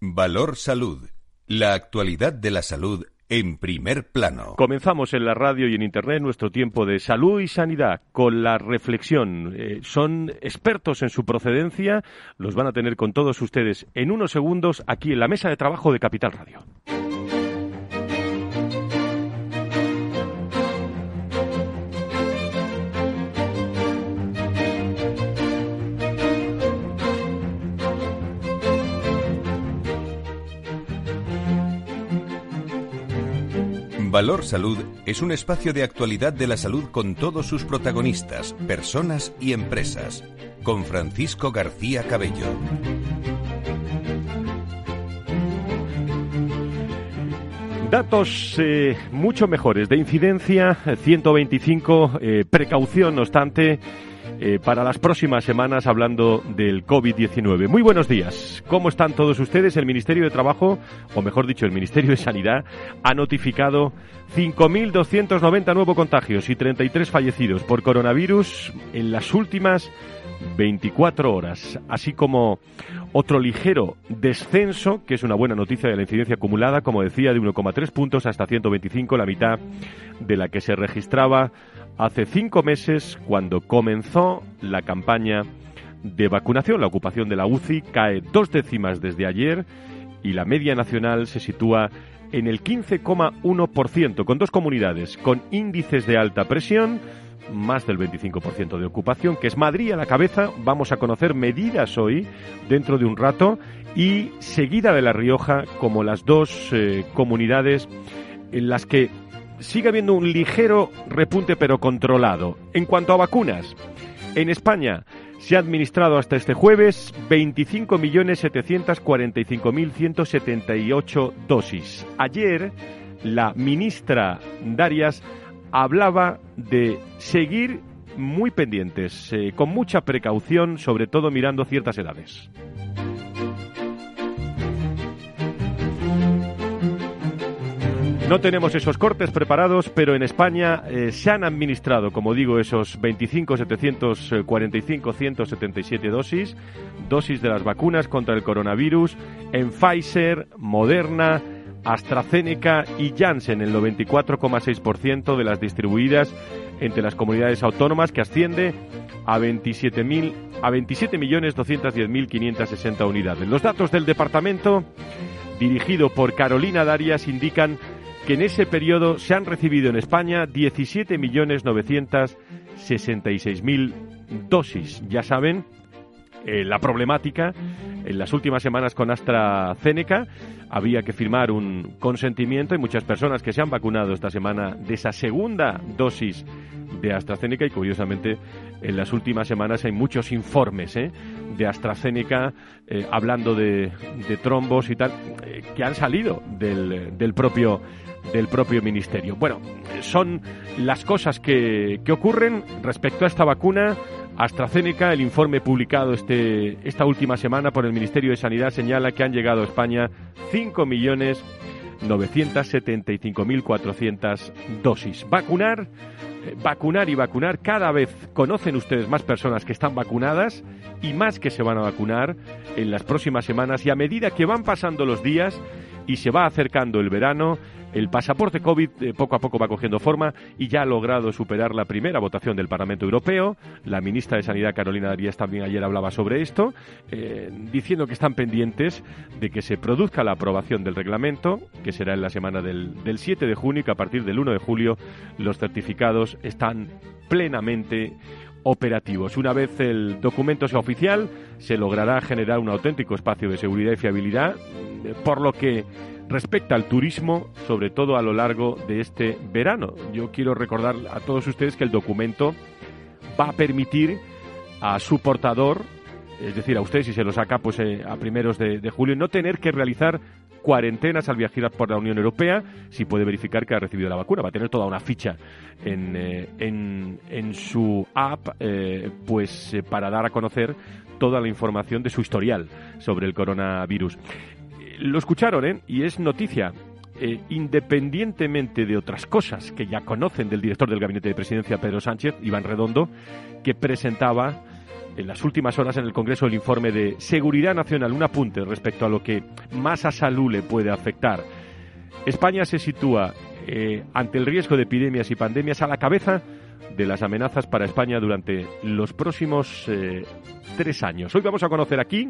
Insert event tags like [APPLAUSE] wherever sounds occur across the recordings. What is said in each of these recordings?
Valor Salud. La actualidad de la salud en primer plano. Comenzamos en la radio y en Internet nuestro tiempo de salud y sanidad con la reflexión. Eh, son expertos en su procedencia, los van a tener con todos ustedes en unos segundos aquí en la mesa de trabajo de Capital Radio. Valor Salud es un espacio de actualidad de la salud con todos sus protagonistas, personas y empresas. Con Francisco García Cabello. Datos eh, mucho mejores de incidencia, 125, eh, precaución no obstante, eh, para las próximas semanas hablando del COVID-19. Muy buenos días. ¿Cómo están todos ustedes? El Ministerio de Trabajo, o mejor dicho, el Ministerio de Sanidad, ha notificado 5.290 nuevos contagios y 33 fallecidos por coronavirus en las últimas 24 horas, así como otro ligero descenso, que es una buena noticia de la incidencia acumulada, como decía, de 1,3 puntos hasta 125, la mitad de la que se registraba hace cinco meses cuando comenzó la campaña de vacunación. La ocupación de la UCI cae dos décimas desde ayer y la media nacional se sitúa en el 15,1%, con dos comunidades con índices de alta presión, más del 25% de ocupación, que es Madrid a la cabeza. Vamos a conocer medidas hoy, dentro de un rato, y seguida de La Rioja como las dos eh, comunidades en las que sigue habiendo un ligero repunte pero controlado. En cuanto a vacunas, en España se ha administrado hasta este jueves 25.745.178 dosis. Ayer la ministra Darias hablaba de seguir muy pendientes, eh, con mucha precaución, sobre todo mirando ciertas edades. No tenemos esos cortes preparados, pero en España eh, se han administrado, como digo, esos 25, 745, 177 dosis, dosis de las vacunas contra el coronavirus en Pfizer, Moderna, AstraZeneca y Janssen, el 94,6% de las distribuidas entre las comunidades autónomas, que asciende a 27.000 a 27.210.560 unidades. Los datos del departamento dirigido por Carolina Darias indican que en ese periodo se han recibido en España 17.966.000 dosis. Ya saben, eh, la problemática en las últimas semanas con AstraZeneca había que firmar un consentimiento y muchas personas que se han vacunado esta semana de esa segunda dosis de AstraZeneca y curiosamente en las últimas semanas hay muchos informes ¿eh? de AstraZeneca eh, hablando de, trombos y tal que han salido del propio del propio ministerio. Bueno, son las cosas que, que ocurren respecto a esta vacuna. AstraZeneca, el informe publicado este, esta última semana por el Ministerio de Sanidad señala que han llegado a España 5.975.400 dosis. Vacunar, eh, vacunar y vacunar. Cada vez conocen ustedes más personas que están vacunadas y más que se van a vacunar en las próximas semanas. Y a medida que van pasando los días y se va acercando el verano, el pasaporte COVID eh, poco a poco va cogiendo forma y ya ha logrado superar la primera votación del Parlamento Europeo. La ministra de Sanidad, Carolina Darías, también ayer hablaba sobre esto, eh, diciendo que están pendientes de que se produzca la aprobación del reglamento, que será en la semana del, del 7 de junio y que a partir del 1 de julio los certificados están plenamente operativos. Una vez el documento sea oficial, se logrará generar un auténtico espacio de seguridad y fiabilidad, eh, por lo que respecta al turismo, sobre todo a lo largo de este verano. Yo quiero recordar a todos ustedes que el documento va a permitir a su portador, es decir, a usted si se lo saca pues eh, a primeros de, julio, no tener que realizar cuarentenas al viajar por la Unión Europea si puede verificar que ha recibido la vacuna. Va a tener toda una ficha en, eh, en, su app eh, pues para dar a conocer toda la información de su historial sobre el coronavirus lo escucharon, ¿eh? Y es noticia. Eh, independientemente de otras cosas que ya conocen del director del Gabinete de Presidencia, Pedro Sánchez, Iván Redondo, que presentaba en las últimas horas en el Congreso el informe de Seguridad Nacional, un apunte respecto a lo que más a salud le puede afectar. España se sitúa eh, ante el riesgo de epidemias y pandemias a la cabeza de las amenazas para España durante los próximos eh, tres años. Hoy vamos a conocer aquí,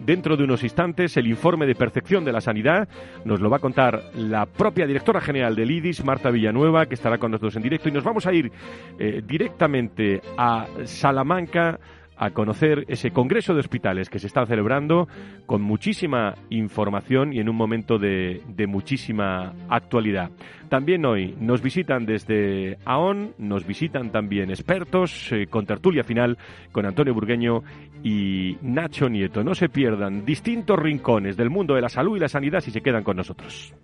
dentro de unos instantes, el informe de percepción de la sanidad. Nos lo va a contar la propia directora general del IDIS, Marta Villanueva, que estará con nosotros en directo. Y nos vamos a ir eh, directamente a Salamanca a conocer ese Congreso de Hospitales que se está celebrando con muchísima información y en un momento de, muchísima actualidad. También hoy nos visitan desde AON, nos visitan también expertos eh, con tertulia final con Antonio Burgueño y Nacho Nieto. No se pierdan distintos rincones del mundo de la salud y la sanidad si se quedan con nosotros.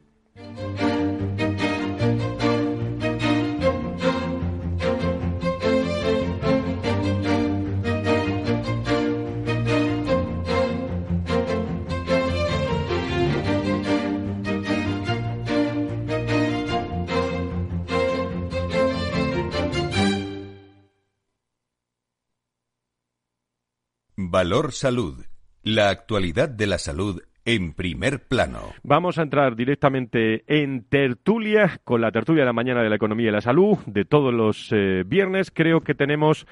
Valor Salud. La actualidad de la salud en primer plano. Vamos a entrar directamente en tertulia, con la tertulia de la mañana de la economía y la salud, de todos los eh, viernes. Creo que tenemos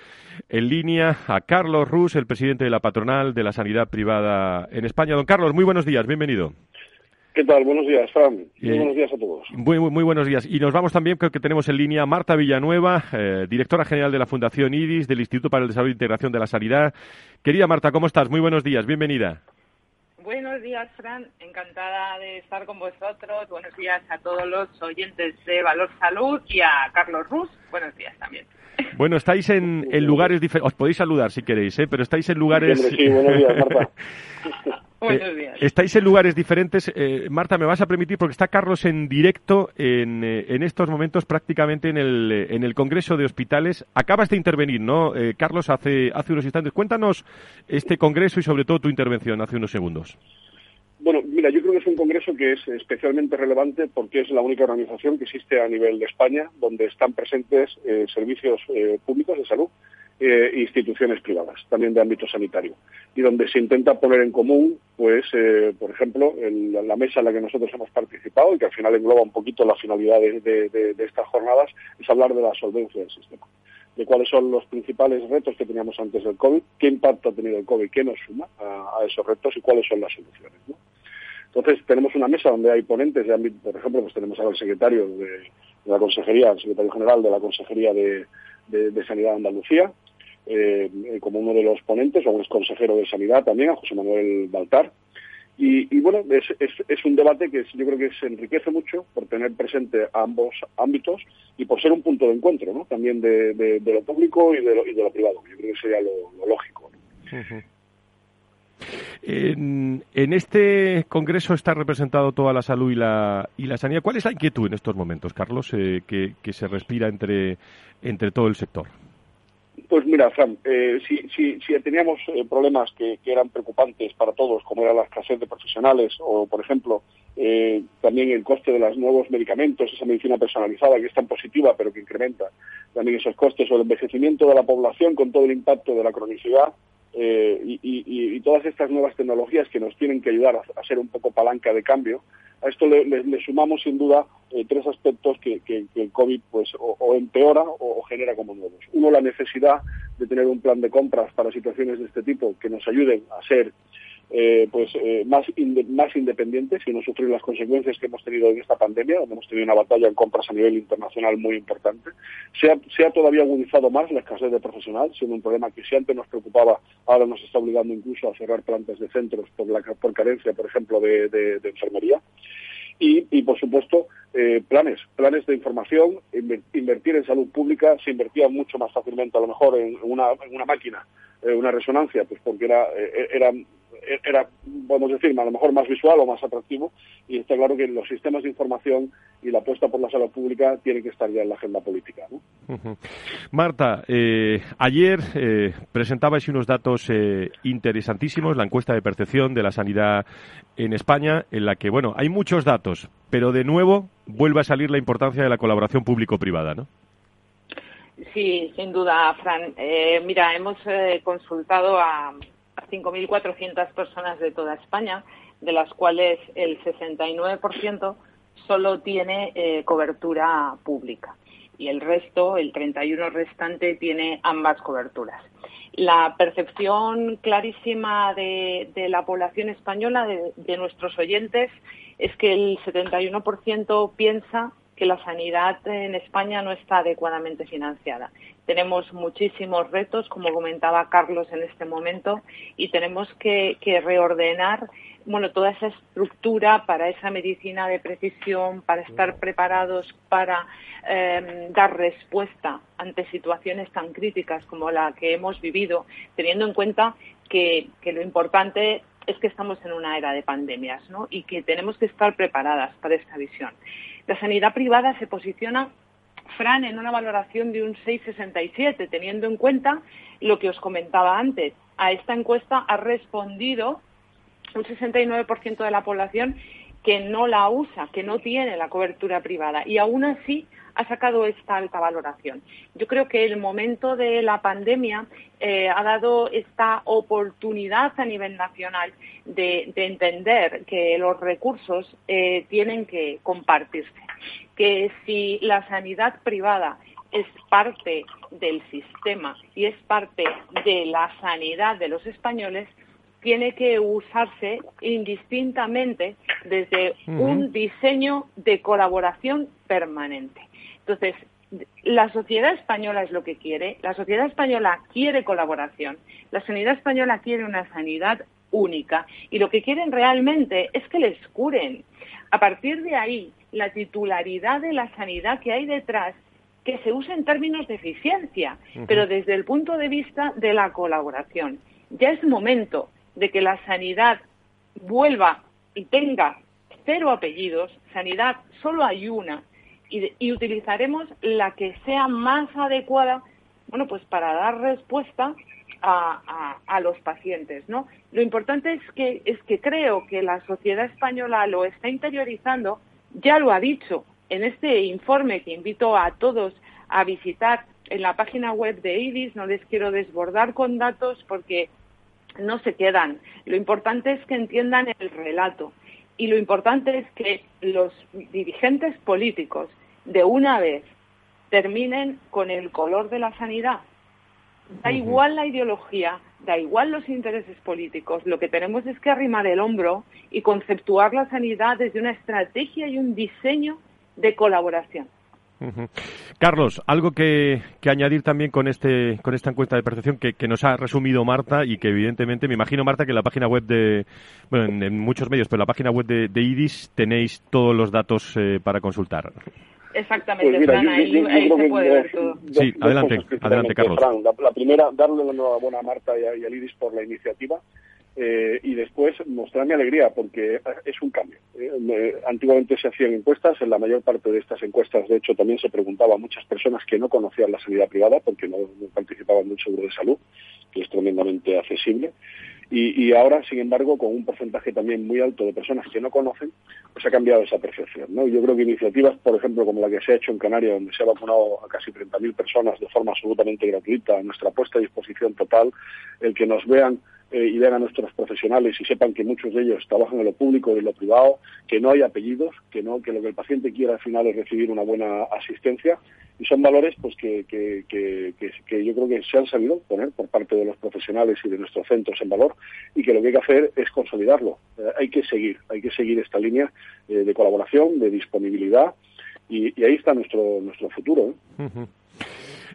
en línea a Carlos Rus, el presidente de la patronal de la sanidad privada en España. Don Carlos, muy buenos días, bienvenido. ¿Qué tal? Buenos días, Fran. Muy buenos días a todos. Muy, muy, buenos días. Y nos vamos también, creo que tenemos en línea Marta Villanueva, eh, directora general de la Fundación IDIS, del Instituto para el Desarrollo e Integración de la Sanidad. Querida Marta, ¿cómo estás? Muy buenos días, bienvenida. Buenos días, Fran. Encantada de estar con vosotros. Buenos días a todos los oyentes de Valor Salud y a Carlos Rus. Buenos días también. Bueno, estáis en, lugares diferentes. Os podéis saludar si queréis, ¿eh? pero estáis en lugares. Sí, buenos días, Marta. [LAUGHS] Buenos días. estáis en lugares diferentes. Eh, Marta, me vas a permitir, porque está Carlos en directo en, eh, en estos momentos prácticamente en el, eh, en el Congreso de Hospitales. Acabas de intervenir, ¿no, Carlos, hace, hace unos instantes? Cuéntanos este Congreso y sobre todo tu intervención hace unos segundos. Bueno, mira, yo creo que es un congreso que es especialmente relevante porque es la única organización que existe a nivel de España donde están presentes servicios públicos de salud eh, instituciones privadas, también de ámbito sanitario, y donde se intenta poner en común, pues, eh, por ejemplo, en la mesa en la que nosotros hemos participado y que al final engloba un poquito la finalidad de, estas jornadas, es hablar de la solvencia del sistema, de cuáles son los principales retos que teníamos antes del COVID, qué impacto ha tenido el COVID, qué nos suma a, esos retos y cuáles son las soluciones. Entonces, tenemos una mesa donde hay ponentes de ámbito, por ejemplo, pues tenemos al secretario de, la Consejería, el secretario general de la Consejería de, de Sanidad de Andalucía, eh, como uno de los ponentes, o un consejero de Sanidad también, a José Manuel Baltar. Y, bueno, es, es, un debate que yo creo que se enriquece mucho por tener presente ambos ámbitos y por ser un punto de encuentro ¿no? también de, lo público y de lo, y de lo privado. Yo creo que sería lo, lógico. En, este congreso está representado toda la salud y la, y la sanidad. ¿Cuál es la inquietud en estos momentos, Carlos, eh, que, que, se respira entre, todo el sector? Pues mira, Fran, eh, si, teníamos eh, problemas que, eran preocupantes para todos, como era la escasez de profesionales o, por ejemplo, eh, también el coste de los nuevos medicamentos, esa medicina personalizada que es tan positiva pero que incrementa también esos costes, o el envejecimiento de la población con todo el impacto de la cronicidad, y, y, todas estas nuevas tecnologías que nos tienen que ayudar a, ser un poco palanca de cambio, a esto le, sumamos sin duda eh, tres aspectos que, el COVID pues o, empeora o, genera como nuevos. Uno, la necesidad de tener un plan de compras para situaciones de este tipo que nos ayuden a ser eh, pues eh, más, más independientes y no sufrir las consecuencias que hemos tenido en esta pandemia, donde hemos tenido una batalla en compras a nivel internacional muy importante. Se ha, se ha todavía agudizado más la escasez de profesional, siendo un problema que si antes nos preocupaba, ahora nos está obligando incluso a cerrar plantas de centros por, la, por carencia, por ejemplo, de, de, enfermería. Y, y, por supuesto, eh, planes, planes de información, invertir en salud pública, se invertía mucho más fácilmente a lo mejor en una, en una máquina, una resonancia, pues porque era, era era, podemos decir, a lo mejor más visual o más atractivo y está claro que los sistemas de información y la apuesta por la salud pública tienen que estar ya en la agenda política. Marta, eh, ayer eh, presentabais unos datos eh, interesantísimos, la encuesta de percepción de la sanidad en España, en la que, bueno, hay muchos datos, pero de nuevo vuelve a salir la importancia de la colaboración público-privada, ¿no? Sí, sin duda, Fran. Eh, mira, hemos eh, consultado a 5.400 personas de toda España, de las cuales el 69% solo tiene eh, cobertura pública y el resto, el 31 restante, tiene ambas coberturas. La percepción clarísima de, la población española, de, nuestros oyentes, es que el 71% piensa que la sanidad en España no está adecuadamente financiada. Tenemos muchísimos retos, como comentaba Carlos en este momento, y tenemos que, reordenar bueno, toda esa estructura para esa medicina de precisión, para estar preparados para em, dar respuesta ante situaciones tan críticas como la que hemos vivido, teniendo en cuenta que, que lo importante es que estamos en una era de pandemias ¿no? y que tenemos que estar preparadas para esta visión. La sanidad privada se posiciona, Fran, en una valoración de un 6,67, teniendo en cuenta lo que os comentaba antes. A esta encuesta ha respondido un 69% de la población que no la usa, que no tiene la cobertura privada y aún así ha sacado esta alta valoración. Yo creo que el momento de la pandemia eh, ha dado esta oportunidad a nivel nacional de, entender que los recursos eh, tienen que compartirse, que si la sanidad privada es parte del sistema y es parte de la sanidad de los españoles, tiene que usarse indistintamente desde un diseño de colaboración permanente. Entonces, la sociedad española es lo que quiere, la sociedad española quiere colaboración, la sanidad española quiere una sanidad única y lo que quieren realmente es que les curen. A partir de ahí, la titularidad de la sanidad que hay detrás que se usa en términos de eficiencia, pero desde el punto de vista de la colaboración. Ya es momento de que la sanidad vuelva y tenga cero apellidos, sanidad solo hay una, y, utilizaremos la que sea más adecuada, bueno, pues para dar respuesta a, a, los pacientes, ¿no? Lo importante es que, es que creo que la sociedad española lo está interiorizando, ya lo ha dicho en este informe que invito a todos a visitar en la página web de IDIS, no les quiero desbordar con datos porque no se quedan. Lo importante es que entiendan el relato y lo importante es que los dirigentes políticos de una vez terminen con el color de la sanidad. Da igual la ideología, da igual los intereses políticos, lo que tenemos es que arrimar el hombro y conceptuar la sanidad desde una estrategia y un diseño de colaboración. Carlos, algo que, añadir también con este con esta encuesta de percepción que, nos ha resumido Marta y que evidentemente me imagino Marta que en la página web de bueno en, muchos medios pero en la página web de, IDIS tenéis todos los datos eh, para consultar. Exactamente, pues ahí, se puede ver todo. Sí, adelante, adelante Carlos. la, primera, darle la enhorabuena a Marta y a, y a IDIS por la iniciativa eh, y después mostrar mi alegría porque es un cambio. Eh, antiguamente se hacían encuestas, en la mayor parte de estas encuestas, de hecho, también se preguntaba a muchas personas que no conocían la sanidad privada porque no, participaban del seguro de salud, que es tremendamente accesible. Y, ahora, sin embargo, con un porcentaje también muy alto de personas que no conocen, pues ha cambiado esa percepción. ¿no? Yo creo que iniciativas, por ejemplo, como la que se ha hecho en Canarias, donde se ha vacunado a casi 30.000 personas de forma absolutamente gratuita, nuestra puesta a disposición total, el que nos vean eh, y vean a nuestros profesionales y sepan que muchos de ellos trabajan en lo público y en lo privado, que no hay apellidos, que no, que lo que el paciente quiera al final es recibir una buena asistencia y son valores pues que, que, que, yo creo que se han sabido poner por parte de los profesionales y de nuestros centros en valor y que lo que hay que hacer es consolidarlo. Eh, hay que seguir, hay que seguir esta línea eh, de colaboración, de disponibilidad y, ahí está nuestro nuestro futuro.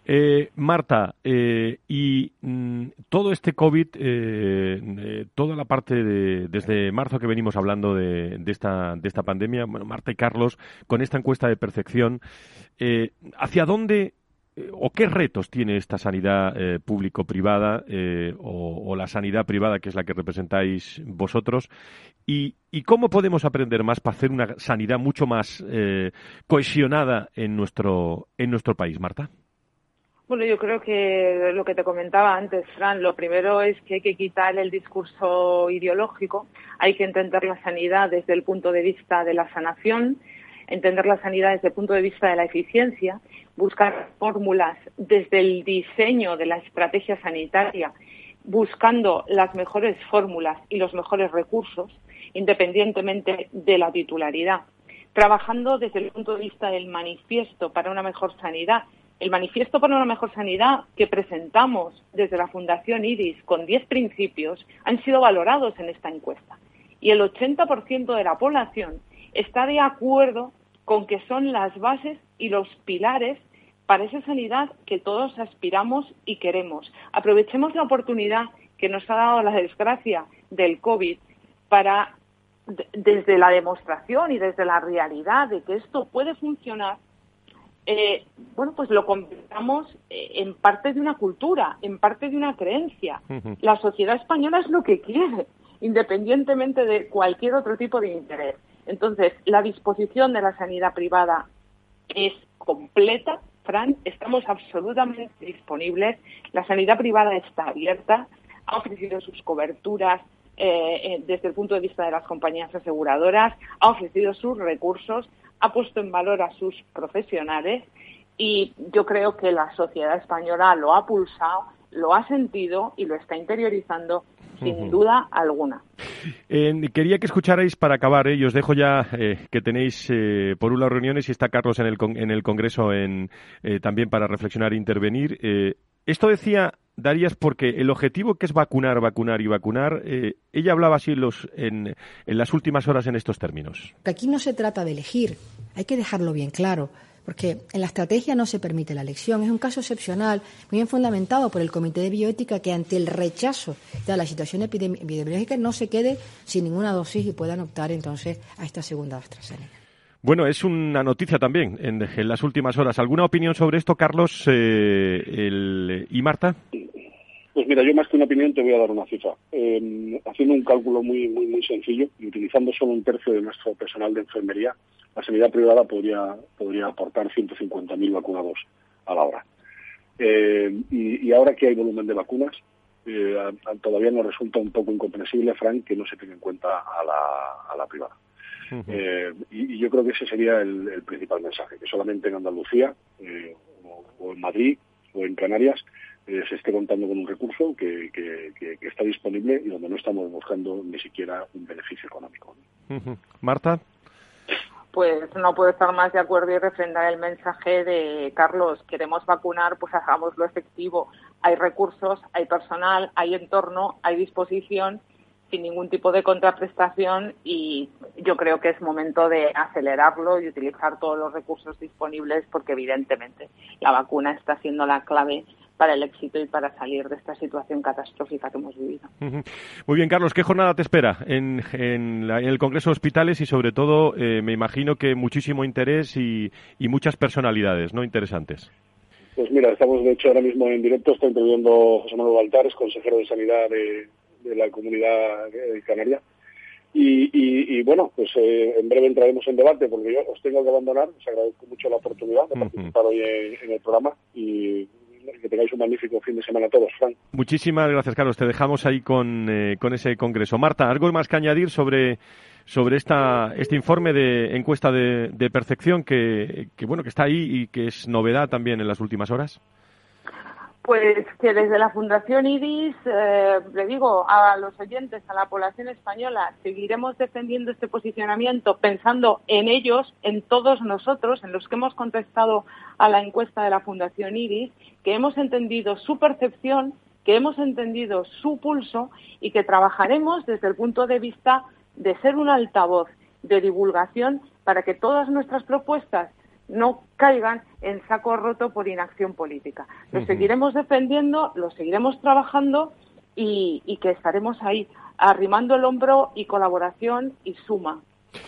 Eh, Marta, eh, y mm, todo este COVID, eh, toda la parte de, desde marzo que venimos hablando de, esta, de esta pandemia, bueno, Marta y Carlos, con esta encuesta de percepción, ¿hacia dónde o qué retos tiene esta sanidad público-privada o, la sanidad privada, que es la que representáis vosotros? Y, y, cómo podemos aprender más para hacer una sanidad mucho más cohesionada en nuestro, en nuestro país, Marta? Bueno, yo creo que lo que te comentaba antes, Fran, lo primero es que hay que quitar el discurso ideológico, hay que entender la sanidad desde el punto de vista de la sanación, entender la sanidad desde el punto de vista de la eficiencia, buscar fórmulas desde el diseño de la estrategia sanitaria, buscando las mejores fórmulas y los mejores recursos, independientemente de la titularidad, trabajando desde el punto de vista del manifiesto para una mejor sanidad. El manifiesto para una mejor sanidad que presentamos desde la Fundación IRIS con 10 principios han sido valorados en esta encuesta. Y el 80% de la población está de acuerdo con que son las bases y los pilares para esa sanidad que todos aspiramos y queremos. Aprovechemos la oportunidad que nos ha dado la desgracia del COVID para, desde la demostración y desde la realidad de que esto puede funcionar, eh, bueno, pues lo convirtamos eh, en parte de una cultura, en parte de una creencia. La sociedad española es lo que quiere, independientemente de cualquier otro tipo de interés. Entonces, la disposición de la sanidad privada es completa, Fran, estamos absolutamente disponibles. La sanidad privada está abierta, ha ofrecido sus coberturas eh, eh, desde el punto de vista de las compañías aseguradoras, ha ofrecido sus recursos, ha puesto en valor a sus profesionales y yo creo que la sociedad española lo ha pulsado, lo ha sentido y lo está interiorizando sin duda alguna. quería que escucharais para acabar, ¿eh? y os dejo ya eh, que tenéis eh, por una reuniones y está Carlos en el, en el Congreso en, también para reflexionar e intervenir. esto decía Darías porque el objetivo que es vacunar, vacunar y vacunar, ella hablaba así los, en, en las últimas horas en estos términos. Aquí no se trata de elegir, hay que dejarlo bien claro porque en la estrategia no se permite la elección. Es un caso excepcional, muy bien fundamentado por el Comité de Bioética, que ante el rechazo de la situación epidemiológica no se quede sin ninguna dosis y puedan optar entonces a esta segunda AstraZeneca. Bueno, es una noticia también en, las últimas horas. ¿Alguna opinión sobre esto, Carlos eh, y Marta? Pues mira, yo más que una opinión te voy a dar una cifra. Eh, haciendo un cálculo muy, muy, muy sencillo y utilizando solo un tercio de nuestro personal de enfermería, la sanidad privada podría, podría aportar 150.000 vacunados a la hora. Eh, y, ahora que hay volumen de vacunas, eh, todavía nos resulta un poco incomprensible, Frank, que no se tenga en cuenta a la, a la privada. Eh, y, yo creo que ese sería el, principal mensaje, que solamente en Andalucía o, en Madrid o en Canarias se esté contando con un recurso que, que, está disponible y donde no estamos buscando ni siquiera un beneficio económico. Marta pues no puedo estar más de acuerdo y refrendar el mensaje de Carlos, queremos vacunar, pues hagámoslo efectivo. Hay recursos, hay personal, hay entorno, hay disposición sin ningún tipo de contraprestación y yo creo que es momento de acelerarlo y utilizar todos los recursos disponibles porque evidentemente la vacuna está siendo la clave para el éxito y para salir de esta situación catastrófica que hemos vivido. Muy bien, Carlos, ¿qué jornada te espera en, el Congreso de Hospitales y sobre todo, eh, me imagino que muchísimo interés y, muchas personalidades no interesantes? Pues mira, estamos de hecho ahora mismo en directo, está interviniendo José Manuel Baltares, consejero de Sanidad de, la Comunidad de Canaria. Y, bueno, pues eh, en breve entraremos en debate porque yo os tengo que abandonar. Os agradezco mucho la oportunidad de participar hoy en, el programa y que tengáis un magnífico fin de semana a todos, Frank. Muchísimas gracias, Carlos. Te dejamos ahí con, eh, con ese congreso. Marta, ¿algo más que añadir sobre, sobre esta, este informe de encuesta de, de percepción que, que, bueno, que está ahí y que es novedad también en las últimas horas? Pues que desde la Fundación IRIS, eh, le digo a los oyentes, a la población española, seguiremos defendiendo este posicionamiento pensando en ellos, en todos nosotros, en los que hemos contestado a la encuesta de la Fundación IRIS, que hemos entendido su percepción, que hemos entendido su pulso y que trabajaremos desde el punto de vista de ser un altavoz de divulgación para que todas nuestras propuestas no caigan en saco roto por inacción política. Lo seguiremos defendiendo, lo seguiremos trabajando y, y que estaremos ahí arrimando el hombro y colaboración y suma,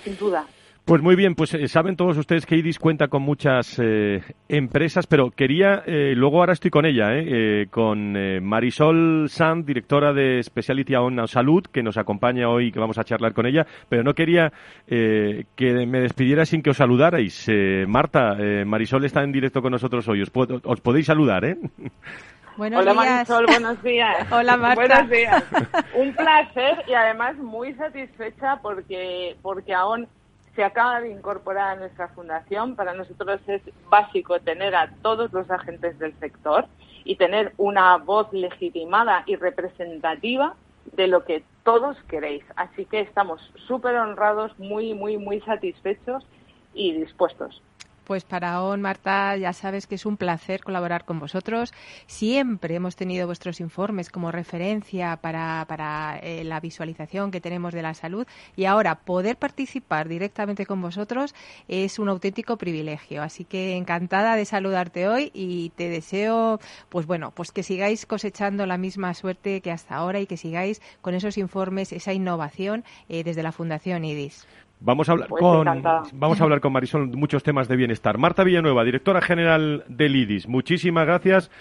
sin duda. Pues muy bien, pues eh, saben todos ustedes que IDIS cuenta con muchas eh, empresas, pero quería, eh, luego ahora estoy con ella, con Marisol Sanz, directora de Speciality on Salud, que nos acompaña hoy, que vamos a charlar con ella, pero no quería que me despidiera sin que os saludarais. Marta, Marisol está en directo con nosotros hoy, os, os podéis saludar, ¿eh? Buenos Hola Marisol, buenos días. [LAUGHS] Hola Marta. Buenos días. [LAUGHS] Un placer y además muy satisfecha porque, porque aún se acaba de incorporar a nuestra fundación. Para nosotros es básico tener a todos los agentes del sector y tener una voz legitimada y representativa de lo que todos queréis. Así que estamos súper honrados, muy, muy, muy satisfechos y dispuestos. Pues para ON, Marta, ya sabes que es un placer colaborar con vosotros. Siempre hemos tenido vuestros informes como referencia para, eh, la visualización que tenemos de la salud y ahora poder participar directamente con vosotros es un auténtico privilegio. Así que encantada de saludarte hoy y te deseo, pues bueno, pues que sigáis cosechando la misma suerte que hasta ahora y que sigáis con esos informes, esa innovación eh, desde la Fundación IDIS. Vamos a hablar pues con vamos a hablar con Marisol muchos temas de bienestar. Marta Villanueva, directora general del IDIS. Muchísimas gracias.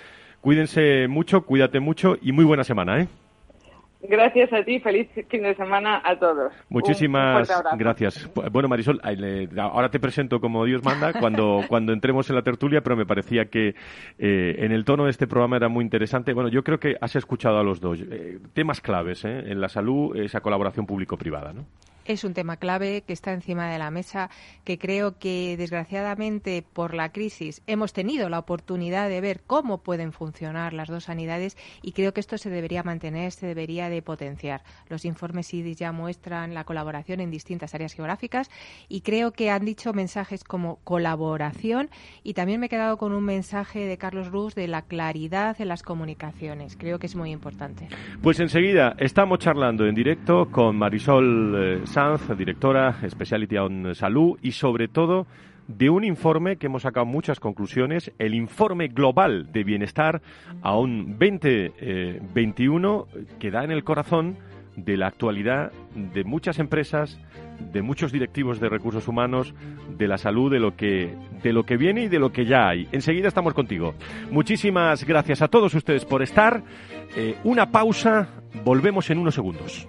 Cuídense mucho, cuídate mucho y muy buena semana, ¿eh? Gracias a ti, feliz fin de semana a todos. Muchísimas gracias. Bueno, Marisol, ahora te presento como Dios manda [LAUGHS] cuando, cuando entremos en la tertulia, pero me parecía que eh, en el tono de este programa era muy interesante. Bueno, yo creo que has escuchado a los dos. Eh, temas claves ¿eh? en la salud, esa colaboración público-privada, ¿no? Es un tema clave que está encima de la mesa, que creo que desgraciadamente por la crisis hemos tenido la oportunidad de ver cómo pueden funcionar las dos sanidades y creo que esto se debería mantener, se debería de potenciar. Los informes IDIS ya muestran la colaboración en distintas áreas geográficas y creo que han dicho mensajes como colaboración y también me he quedado con un mensaje de Carlos Ruz de la claridad en las comunicaciones. Creo que es muy importante. Pues enseguida estamos charlando en directo con Marisol eh, directora Speciality on Salud, y sobre todo de un informe que hemos sacado muchas conclusiones, el informe global de bienestar a un 2021 que da en el corazón de la actualidad de muchas empresas, de muchos directivos de recursos humanos, de la salud, de lo que de lo que viene y de lo que ya hay. Enseguida estamos contigo. Muchísimas gracias a todos ustedes por estar. Eh, una pausa, volvemos en unos segundos.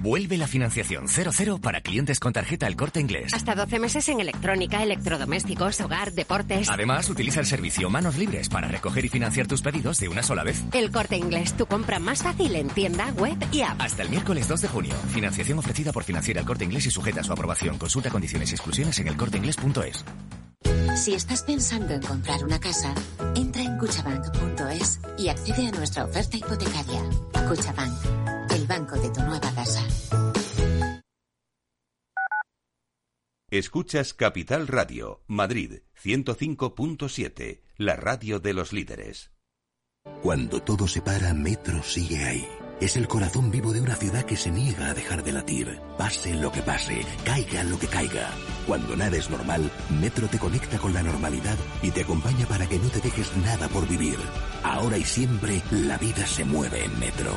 Vuelve la financiación 00 para clientes con tarjeta El Corte Inglés. Hasta 12 meses en electrónica, electrodomésticos, hogar, deportes. Además, utiliza el servicio Manos Libres para recoger y financiar tus pedidos de una sola vez. El Corte Inglés, tu compra más fácil en tienda, web y app. Hasta el miércoles 2 de junio. Financiación ofrecida por Financiera El Corte Inglés y sujeta a su aprobación. Consulta condiciones y exclusiones en elcorteinglés.es. Si estás pensando en comprar una casa, entra en cuchabank.es y accede a nuestra oferta hipotecaria. Cuchabank el banco de tu nueva casa. Escuchas Capital Radio, Madrid 105.7, la radio de los líderes. Cuando todo se para, Metro sigue ahí. Es el corazón vivo de una ciudad que se niega a dejar de latir. Pase lo que pase, caiga lo que caiga. Cuando nada es normal, Metro te conecta con la normalidad y te acompaña para que no te dejes nada por vivir. Ahora y siempre, la vida se mueve en Metro.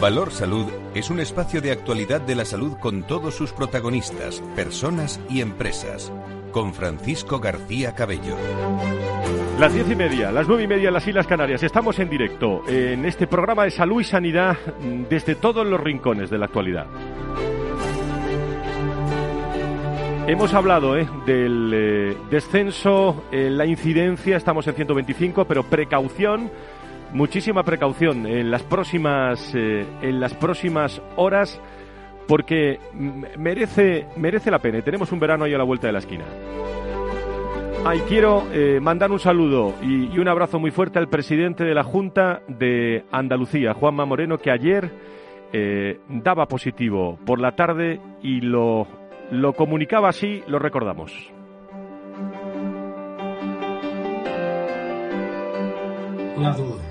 Valor Salud es un espacio de actualidad de la salud con todos sus protagonistas, personas y empresas. Con Francisco García Cabello. Las diez y media, las nueve y media en las Islas Canarias. Estamos en directo en este programa de salud y sanidad desde todos los rincones de la actualidad. Hemos hablado eh, del eh, descenso, en la incidencia, estamos en 125, pero precaución muchísima precaución en las próximas eh, en las próximas horas porque merece merece la pena. Tenemos un verano ahí a la vuelta de la esquina. Ay, quiero eh, mandar un saludo y, un abrazo muy fuerte al presidente de la Junta de Andalucía, Juanma Moreno, que ayer eh, daba positivo por la tarde y lo, lo comunicaba así, lo recordamos. Una duda.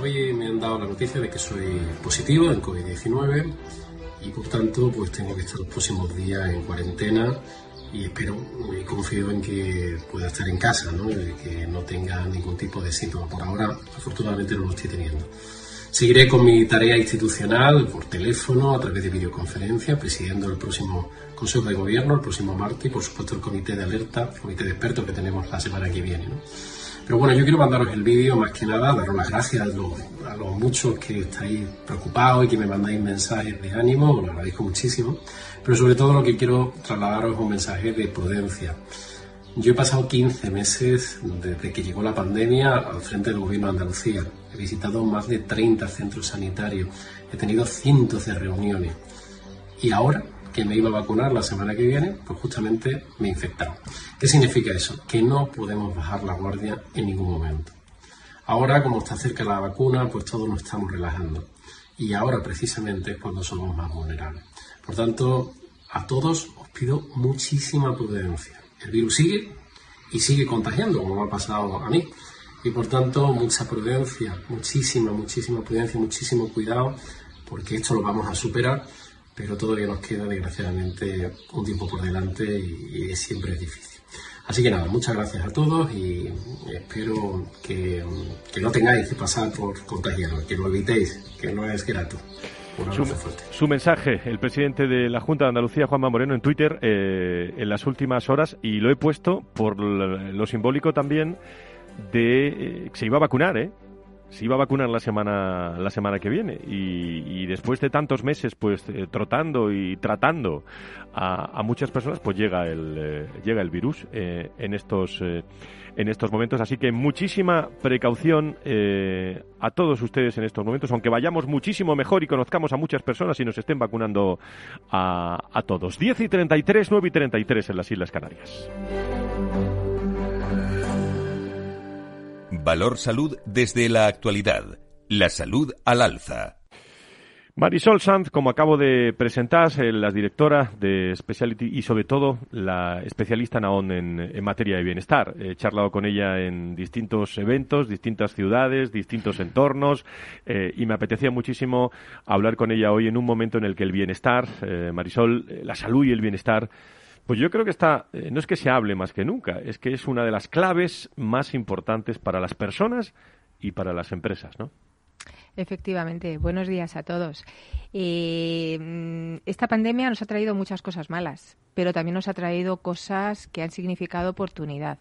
Hoy me han dado la noticia de que soy positivo en COVID-19 y por tanto pues tengo que estar los próximos días en cuarentena y espero y confío en que pueda estar en casa, ¿no? que no tenga ningún tipo de síntoma. Por ahora, afortunadamente no lo estoy teniendo. Seguiré con mi tarea institucional por teléfono, a través de videoconferencia, presidiendo el próximo Consejo de Gobierno, el próximo martes, y por supuesto el comité de alerta, el comité de expertos que tenemos la semana que viene. ¿no? Pero bueno, yo quiero mandaros el vídeo más que nada, daros las gracias a los, muchos que estáis preocupados y que me mandáis mensajes de ánimo, lo agradezco muchísimo. Pero sobre todo lo que quiero trasladaros es un mensaje de prudencia. Yo he pasado 15 meses desde que llegó la pandemia al frente del gobierno de Andalucía. He visitado más de 30 centros sanitarios, he tenido cientos de reuniones. Y ahora que me iba a vacunar la semana que viene, pues justamente me infectaron. ¿Qué significa eso? Que no podemos bajar la guardia en ningún momento. Ahora, como está cerca la vacuna, pues todos nos estamos relajando. Y ahora precisamente es cuando somos más vulnerables. Por tanto, a todos os pido muchísima prudencia. El virus sigue y sigue contagiando, como me ha pasado a mí. Y por tanto, mucha prudencia, muchísima, muchísima prudencia, muchísimo cuidado, porque esto lo vamos a superar pero todavía nos queda desgraciadamente un tiempo por delante y, siempre es difícil. Así que nada, muchas gracias a todos y espero que, no tengáis que pasar por contagiaros, que lo evitéis, que no es grato. Su, su, mensaje, el presidente de la Junta de Andalucía, Juanma Moreno, en Twitter eh, en las últimas horas, y lo he puesto por lo simbólico también de eh, que se iba a vacunar, ¿eh? Se iba a vacunar la semana la semana que viene. Y, después de tantos meses pues eh, trotando y tratando a, muchas personas pues llega el eh, llega el virus eh, en estos en estos momentos. Así que muchísima precaución a todos ustedes en estos momentos aunque vayamos muchísimo mejor y conozcamos a muchas personas y nos estén vacunando a, a todos. 10 y 33 9 y 33 en las Islas Canarias Valor Salud desde la actualidad. La salud al alza. Marisol Sanz, como acabo de presentar, la directora de Speciality y sobre todo la especialista en en, materia de bienestar. He charlado con ella en distintos eventos, distintas ciudades, distintos entornos eh, y me apetecía muchísimo hablar con ella hoy en un momento en el que el bienestar, eh, Marisol, eh, la salud y el bienestar pues yo creo que está, eh, no es que se hable más que nunca, es que es una de las claves más importantes para las personas y para las empresas, ¿no? Efectivamente. Buenos días a todos. Eh, mm, esta pandemia nos ha traído muchas cosas malas, pero también nos ha traído cosas que han significado oportunidad.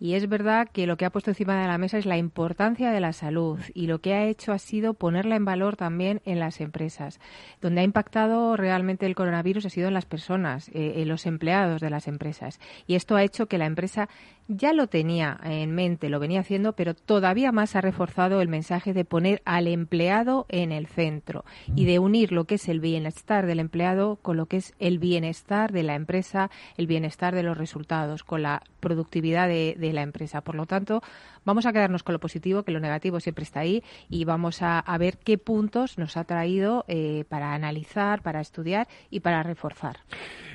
Y es verdad que lo que ha puesto encima de la mesa es la importancia de la salud y lo que ha hecho ha sido ponerla en valor también en las empresas. Donde ha impactado realmente el coronavirus ha sido en las personas, eh, en los empleados de las empresas. Y esto ha hecho que la empresa ya lo tenía en mente, lo venía haciendo, pero todavía más ha reforzado el mensaje de poner al empleado en el centro y de unir lo que es el bienestar del empleado con lo que es el bienestar de la empresa, el bienestar de los resultados, con la productividad de, la empresa. Por lo tanto, vamos a quedarnos con lo positivo, que lo negativo siempre está ahí, y vamos a, ver qué puntos nos ha traído eh, para analizar, para estudiar y para reforzar.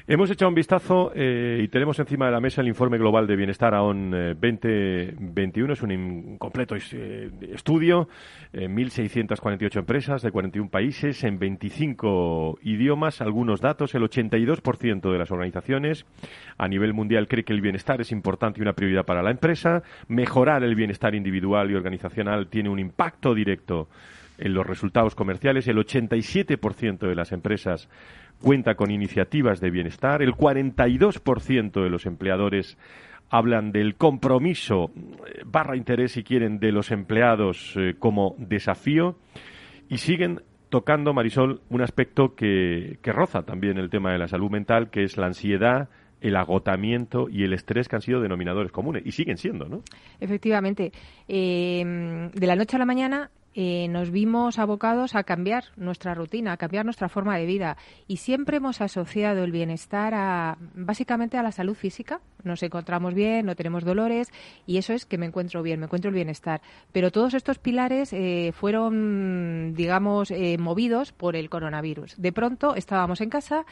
Hemos echado un vistazo eh, y tenemos encima de la mesa el informe global de bienestar AON 2021. Eh, es un completo eh, estudio, 1.648 empresas de 41 países en 25 idiomas. Algunos datos, el 82% de las organizaciones a nivel mundial cree que el bienestar es importante y una prioridad para la empresa. Mejorar el bienestar individual y organizacional tiene un impacto directo en los resultados comerciales. El 87% de las empresas cuenta con iniciativas de bienestar. El 42% de los empleadores hablan del compromiso eh, barra interés, si quieren, de los empleados eh, como desafío. Y siguen tocando, Marisol, un aspecto que, que roza también el tema de la salud mental, que es la ansiedad, el agotamiento y el estrés que han sido denominadores comunes y siguen siendo, ¿no? Efectivamente. Eh, de la noche a la mañana eh, nos vimos abocados a cambiar nuestra rutina, a cambiar nuestra forma de vida. Y siempre hemos asociado el bienestar a, básicamente a la salud física. Nos encontramos bien, no tenemos dolores y eso es que me encuentro bien, me encuentro el bienestar. Pero todos estos pilares eh, fueron, digamos, eh, movidos por el coronavirus. De pronto estábamos en casa,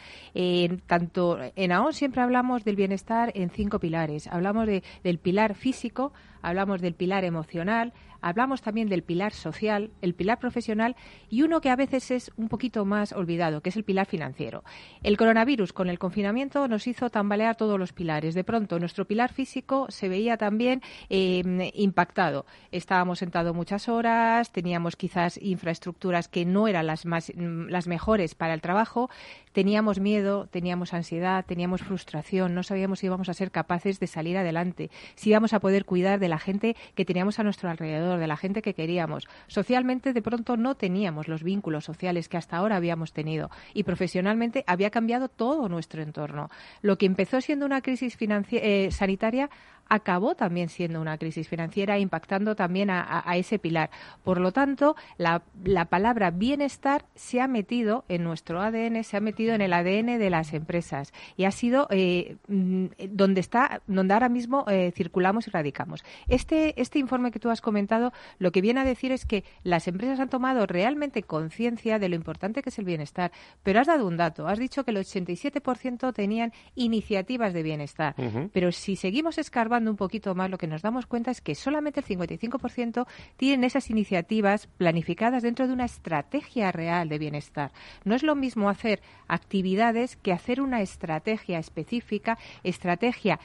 tanto en AON siempre hablamos del bienestar en cinco pilares. Hablamos del pilar físico, hablamos del pilar emocional, hablamos también del pilar social, el pilar profesional y uno que a veces es un poquito más olvidado, que es el pilar financiero. El coronavirus con el confinamiento nos hizo tambalear todos los pilares. De pronto nuestro pilar físico se veía también em, impactado. Estábamos sentados muchas horas, teníamos quizás infraestructuras que no eran las, más, las mejores para el trabajo, teníamos miedo, teníamos ansiedad, teníamos frustración, no sabíamos si íbamos a ser capaces de salir adelante, si íbamos a poder cuidar de la gente que teníamos a nuestro alrededor, de la gente que queríamos. Socialmente, de pronto, no teníamos los vínculos sociales que hasta ahora habíamos tenido y profesionalmente había cambiado todo nuestro entorno. Lo que empezó siendo una crisis eh, sanitaria acabó también siendo una crisis financiera, impactando también a, ese pilar. Por lo tanto, la, palabra bienestar se ha metido en nuestro ADN, se ha metido en el ADN de las empresas y ha sido eh, mm, donde está, donde ahora mismo eh, circulamos y radicamos. Este, este informe que tú has comentado, lo que viene a decir es que las empresas han tomado realmente conciencia de lo importante que es el bienestar. Pero has dado un dato, has dicho que el 87% tenían iniciativas de bienestar. Pero si seguimos escarbando un poquito más, lo que nos damos cuenta es que solamente el 55% tienen esas iniciativas planificadas dentro de una estrategia real de bienestar. No es lo mismo hacer actividades que hacer una estrategia específica, estrategia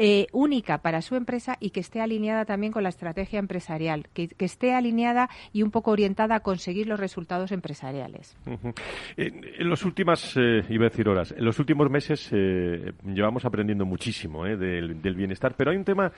eh, única para su empresa y que esté alineada también con la estrategia empresarial, que, esté alineada y un poco orientada a conseguir los resultados empresariales. En las últimas, eh, iba a decir horas, en los últimos meses eh, llevamos aprendiendo muchísimo del, bienestar, pero hay un tema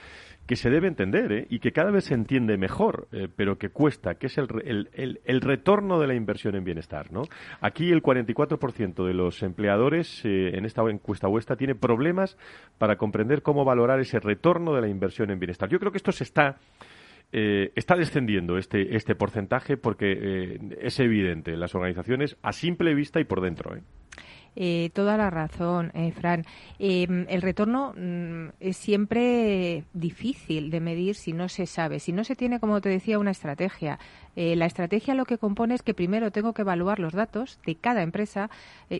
que se debe entender y que cada vez se entiende mejor, pero que cuesta, que es el, el, retorno de la inversión en bienestar. ¿no? Aquí el 44% de los empleadores en esta encuesta vuestra tiene problemas para comprender cómo valorar ese retorno de la inversión en bienestar. Yo creo que esto se está eh, está descendiendo este, este porcentaje porque eh, es evidente las organizaciones a simple vista y por dentro. ¿eh? Eh, toda la razón, eh, Fran. Em, el retorno mm, es siempre difícil de medir si no se sabe, si no se tiene, como te decía, una estrategia. Eh, la estrategia lo que compone es que primero tengo que evaluar los datos de cada empresa.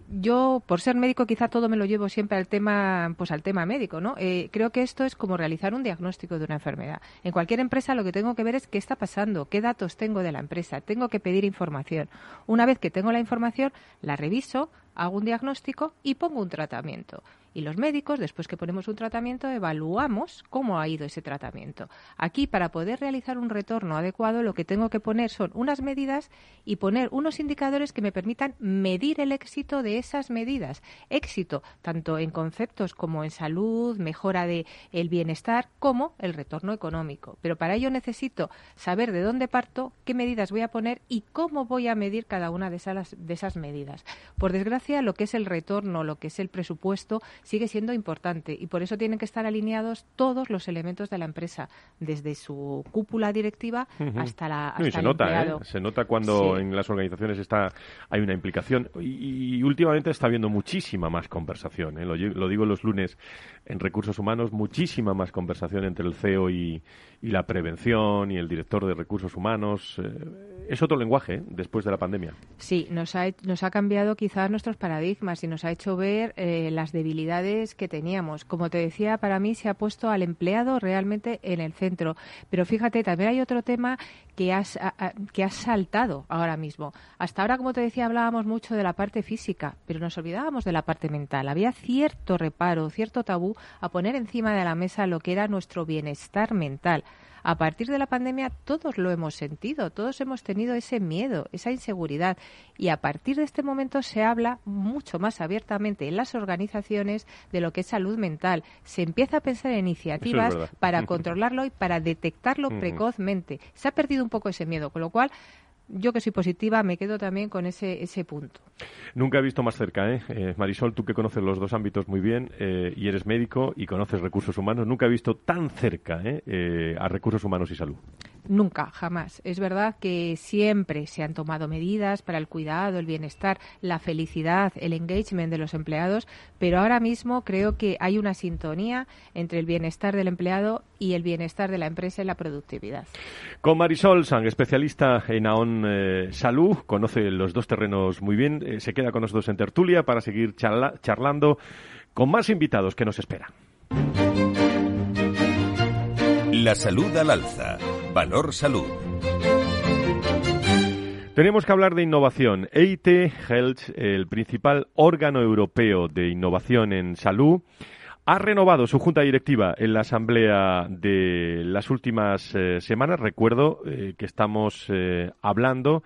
yo, por ser médico, quizá todo me lo llevo siempre al tema, pues al tema médico, ¿no? creo que esto es como realizar un diagnóstico de una enfermedad. En cualquier empresa lo que tengo que ver es qué está pasando, qué datos tengo de la empresa. Tengo que pedir información. Una vez que tengo la información, la reviso, hago un diagnóstico y pongo un tratamiento. Y los médicos, después que ponemos un tratamiento, evaluamos cómo ha ido ese tratamiento. Aquí, para poder realizar un retorno adecuado, lo que tengo que poner son unas medidas y poner unos indicadores que me permitan medir el éxito de esas medidas. Éxito tanto en conceptos como en salud, mejora de el bienestar, como el retorno económico. Pero para ello necesito saber de dónde parto, qué medidas voy a poner y cómo voy a medir cada una de esas, de esas medidas. Por desgracia, lo que es el retorno, lo que es el presupuesto, sigue siendo importante y por eso tienen que estar alineados todos los elementos de la empresa, desde su cúpula directiva hasta la hasta se nota, ¿eh? se nota cuando en las organizaciones está hay una implicación y, últimamente está habiendo muchísima más conversación. ¿eh? Lo, lo, digo los lunes en recursos humanos, muchísima más conversación entre el CEO y, y la prevención y el director de recursos humanos. Eh, es otro lenguaje ¿eh? después de la pandemia. Sí, nos ha, nos ha cambiado quizás nuestros paradigmas y nos ha hecho ver eh, las debilidades que teníamos. Como te decía, para mí se ha puesto al empleado realmente en el centro. Pero fíjate, también hay otro tema que has, que has saltado ahora mismo. Hasta ahora, como te decía, hablábamos mucho de la parte física, pero nos olvidábamos de la parte mental. Había cierto reparo, cierto tabú a poner encima de la mesa lo que era nuestro bienestar mental a partir de la pandemia todos lo hemos sentido, todos hemos tenido ese miedo, esa inseguridad y a partir de este momento se habla mucho más abiertamente en las organizaciones de lo que es salud mental. Se empieza a pensar en iniciativas para [LAUGHS] controlarlo y para detectarlo precozmente. Se ha perdido un poco ese miedo, con lo cual yo que soy positiva me quedo también con ese, ese punto. Nunca he visto más cerca, ¿eh? eh Marisol, tú que conoces los dos ámbitos muy bien eh, y eres médico y conoces recursos humanos, nunca he visto tan cerca ¿eh? eh a recursos humanos y salud. Nunca, jamás. Es verdad que siempre se han tomado medidas para el cuidado, el bienestar, la felicidad, el engagement de los empleados, pero ahora mismo creo que hay una sintonía entre el bienestar del empleado y el bienestar de la empresa y la productividad. Con Marisol Sang, especialista en AON eh, Salud, conoce los dos terrenos muy bien, eh, se queda con nosotros en tertulia para seguir charlando con más invitados que nos esperan. La salud al alza. Valor Salud. Tenemos que hablar de innovación. EIT Health, el principal órgano europeo de innovación en salud, ha renovado su junta directiva en la asamblea de las últimas eh, semanas. Recuerdo eh, que estamos eh, hablando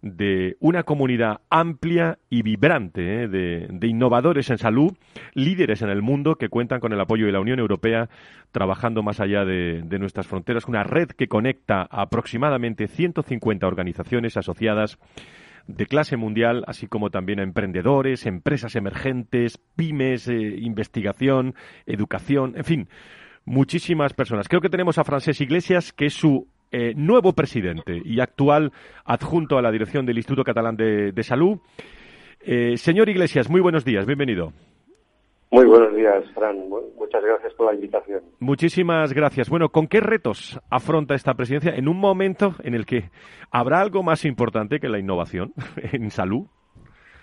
de una comunidad amplia y vibrante ¿eh? de, innovadores en salud, líderes en el mundo que cuentan con el apoyo de la Unión Europea trabajando más allá de, nuestras fronteras, una red que conecta a aproximadamente 150 organizaciones asociadas de clase mundial, así como también a emprendedores, empresas emergentes, pymes, eh, investigación, educación, en fin, muchísimas personas. Creo que tenemos a Francés Iglesias, que es su eh, nuevo presidente y actual adjunto a la dirección del Instituto Catalán de, Salud. Eh, señor Iglesias, muy buenos días, bienvenido. Muy buenos días, Fran. Muchas gracias por la invitación. Muchísimas gracias. Bueno, ¿con qué retos afronta esta presidencia en un momento en el que habrá algo más importante que la innovación [LAUGHS] en salud?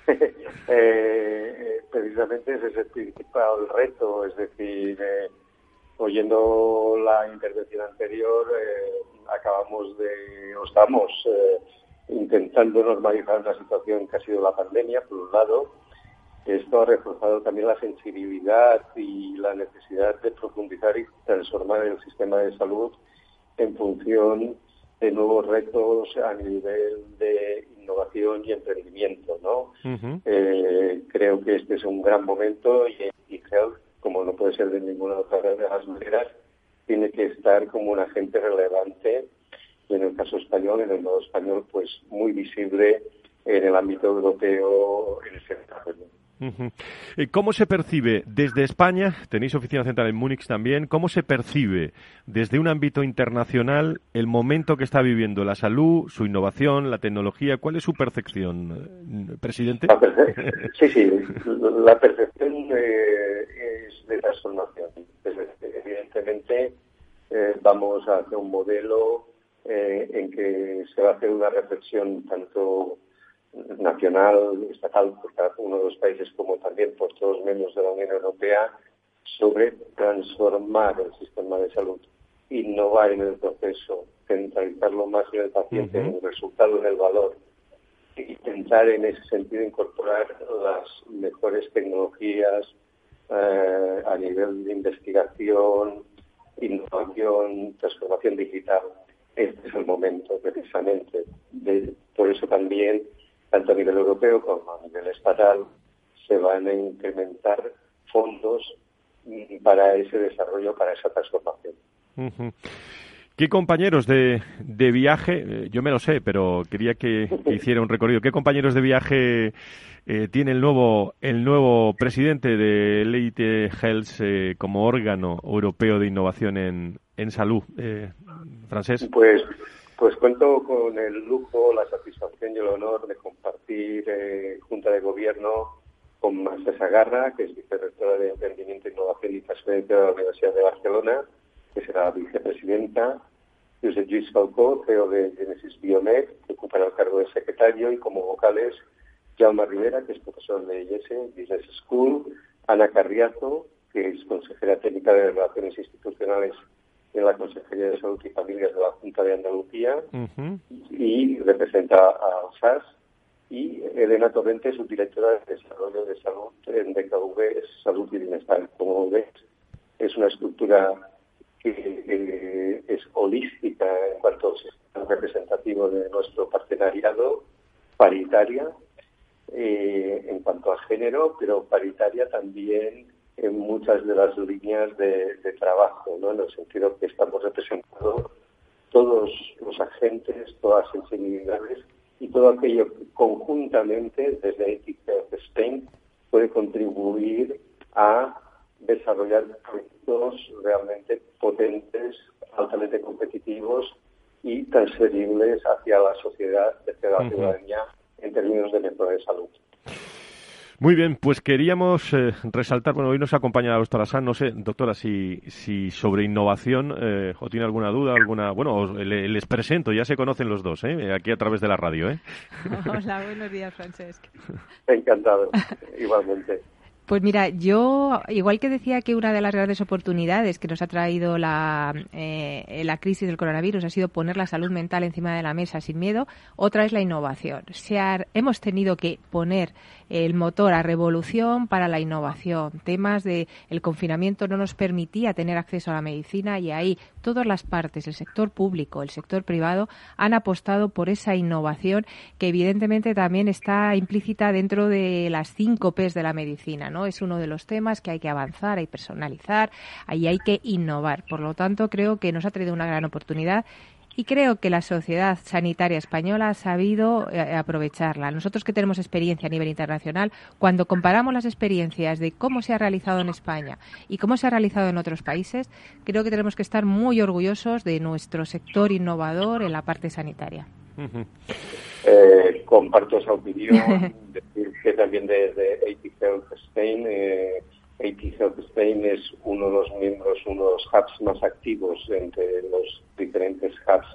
[LAUGHS] Eh, precisamente ese es el principal reto, es decir, oyendo la intervención anterior, acabamos de, o estamos eh, intentando normalizar una situación que ha sido la pandemia, por un lado. Esto ha reforzado también la sensibilidad y la necesidad de profundizar y transformar el sistema de salud en función de nuevos retos a nivel de innovación y emprendimiento, ¿no? Eh, creo que este es un gran momento y, y no puede ser de ninguna otra de las maneras, tiene que estar como un agente relevante y en el caso español, en el modo español, pues muy visible en el ámbito europeo en ese desarrollo. ¿Cómo se percibe desde España, tenéis oficina central en Múnich también, cómo se percibe desde un ámbito internacional el momento que está viviendo la salud, su innovación, la tecnología? ¿Cuál es su percepción, eh, presidente? [LAUGHS] sí, sí, la percepción eh, es de transformación. Evidentemente eh, vamos hacia un modelo eh, en que se va a hacer una reflexión tanto nacional, estatal, por cada uno de los países, como también por todos los miembros de la Unión Europea, sobre transformar el sistema de salud, innovar en el proceso, centralizarlo más en el paciente, en el resultado, en el valor, e intentar en ese sentido incorporar las mejores tecnologías eh, a nivel de investigación, innovación, transformación digital este es el momento precisamente. por eso también, tanto a nivel europeo como a nivel estatal, se van a incrementar fondos para ese desarrollo, para esa transformación. ¿Qué compañeros de, de viaje, eh, yo me lo sé, pero quería que, [LAUGHS] hiciera un recorrido, qué compañeros de viaje eh, tiene el nuevo, el nuevo presidente de Leite Health eh, como órgano europeo de innovación en, en salud, eh, francés? Pues, pues cuento con el lujo, la satisfacción y el honor de compartir Junta de Gobierno con Marta Sagarra, que es vicerrectora de Emprendimiento, Innovación y Transferencia de la Universidad de Barcelona, que será vicepresidenta, José Luis Falcó, CEO de Genesis Biomed, que ocupará el cargo de secretario, y como vocales, Jaume Rivera, que es profesor de IES Business School, Ana Carriazo, que es consejera técnica de Relaciones Institucionales en la Consejería de Salud y Familias de la Junta de Andalucía y representa a SAS, y Elena Torrente, subdirectora de Desarrollo de Salud en DKV, Salud y Bienestar. Como ves, es una estructura que es holística en cuanto al representativo de nuestro partenariado, paritaria eh, en cuanto a género, pero paritaria también en muchas de las líneas de, trabajo, ¿no? en el sentido que estamos representando todos los agentes, todas las sensibilidades y todo aquello que conjuntamente desde Ethic Spain puede contribuir a desarrollar proyectos realmente potentes, altamente competitivos y transferibles hacia la sociedad, hacia la ciudadanía en términos de mejora de salud. Muy bien, pues queríamos eh, resaltar, bueno, hoy nos acompaña la doctora San, no sé, doctora, si, si sobre innovación eh, o tiene alguna duda, alguna, bueno, les presento, ya se conocen los dos, ¿eh? aquí a través de la radio. ¿eh? [LAUGHS] Hola, buenos días, Francesc. Encantado, igualmente. Pues mira, yo, igual que decía que una de las grandes oportunidades que nos ha traído la, eh, la crisis del coronavirus ha sido poner la salud mental encima de la mesa sin miedo, otra es la innovación. Se hemos tenido que poner el motor a revolución para la innovación. Temas de el confinamiento no nos permitía tener acceso a la medicina y ahí todas las partes, el sector público, el sector privado, han apostado por esa innovación que evidentemente también está implícita dentro de las cinco P's de la medicina, ¿no? Es uno de los temas que hay que avanzar, hay personalizar, ahí hay que innovar. Por lo tanto, creo que nos ha traído una gran oportunidad y creo que la sociedad sanitaria española ha sabido eh, aprovecharla. Nosotros que tenemos experiencia a nivel internacional, cuando comparamos las experiencias de cómo se ha realizado en España y cómo se ha realizado en otros países, creo que tenemos que estar muy orgullosos de nuestro sector innovador en la parte sanitaria. Eh, comparto esa opinión, [LAUGHS] decir que también desde de Health Spain eh, AT Health Spain es uno de los miembros, uno de los hubs más activos entre los diferentes hubs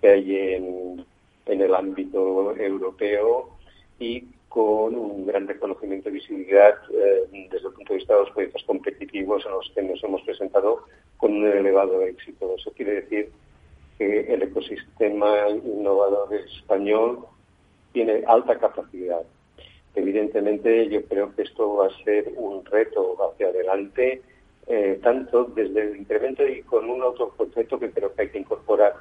que hay en, el ámbito europeo y con un gran reconocimiento y visibilidad eh, desde el punto de vista de los proyectos competitivos en los que nos hemos presentado con un elevado éxito. Eso quiere decir que el ecosistema innovador español tiene alta capacidad Evidentemente, yo creo que esto va a ser un reto hacia adelante, eh, tanto desde el incremento y con un otro concepto que creo que hay que incorporar,